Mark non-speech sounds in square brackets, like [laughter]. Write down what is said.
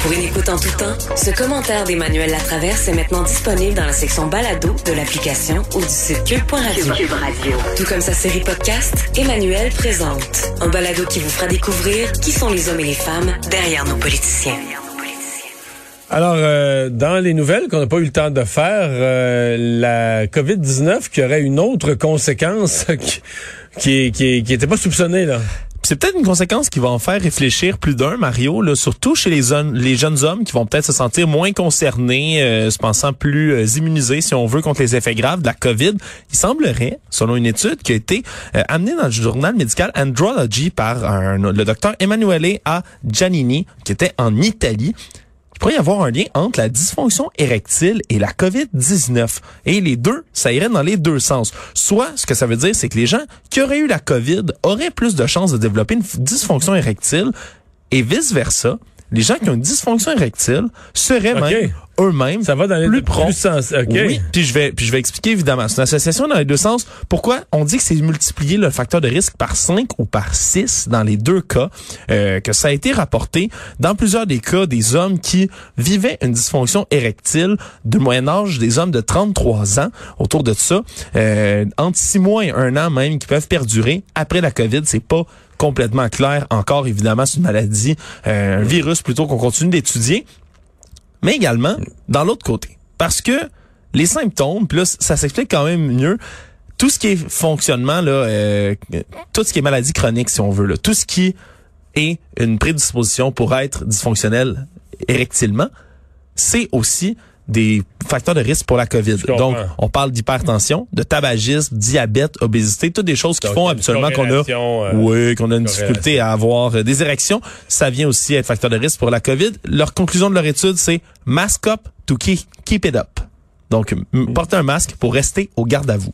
Pour une écoute en tout temps, ce commentaire d'Emmanuel Latraverse est maintenant disponible dans la section balado de l'application ou du site cube.radio. Cube Radio. Tout comme sa série podcast, Emmanuel présente un balado qui vous fera découvrir qui sont les hommes et les femmes derrière nos politiciens. Alors, euh, dans les nouvelles qu'on n'a pas eu le temps de faire, euh, la COVID-19 qui aurait une autre conséquence [laughs] qui, qui, qui, était pas soupçonnée, là. C'est peut-être une conséquence qui va en faire réfléchir plus d'un, Mario, là, surtout chez les, les jeunes hommes qui vont peut-être se sentir moins concernés, euh, se pensant plus euh, immunisés, si on veut, contre les effets graves de la COVID. Il semblerait, selon une étude qui a été euh, amenée dans le journal médical Andrology par un, le docteur Emanuele A. Giannini, qui était en Italie, pourrait y avoir un lien entre la dysfonction érectile et la COVID-19. Et les deux, ça irait dans les deux sens. Soit, ce que ça veut dire, c'est que les gens qui auraient eu la COVID auraient plus de chances de développer une dysfonction érectile et vice-versa. Les gens qui ont une dysfonction érectile seraient même eux-mêmes Ça va dans les plus prompts. sens. OK. Oui, puis je vais puis je vais expliquer évidemment. C'est une association dans les deux sens. Pourquoi on dit que c'est multiplier le facteur de risque par 5 ou par 6 dans les deux cas euh, que ça a été rapporté dans plusieurs des cas des hommes qui vivaient une dysfonction érectile de moyen âge des hommes de 33 ans autour de ça euh, entre 6 mois et un an même qui peuvent perdurer après la Covid, c'est pas complètement clair encore évidemment c'est une maladie euh, un virus plutôt qu'on continue d'étudier mais également dans l'autre côté. Parce que les symptômes, là, ça s'explique quand même mieux. Tout ce qui est fonctionnement, là, euh, tout ce qui est maladie chronique, si on veut, là, tout ce qui est une prédisposition pour être dysfonctionnel érectilement, c'est aussi des facteurs de risque pour la COVID. Donc, on parle d'hypertension, de tabagisme, diabète, obésité, toutes des choses qui Donc, font il y a une habituellement qu'on a, euh, oui, qu'on a une difficulté à avoir euh, des érections. Ça vient aussi être facteur de risque pour la COVID. Leur conclusion de leur étude, c'est mask up to keep, keep it up. Donc, m- portez un masque pour rester au garde à vous.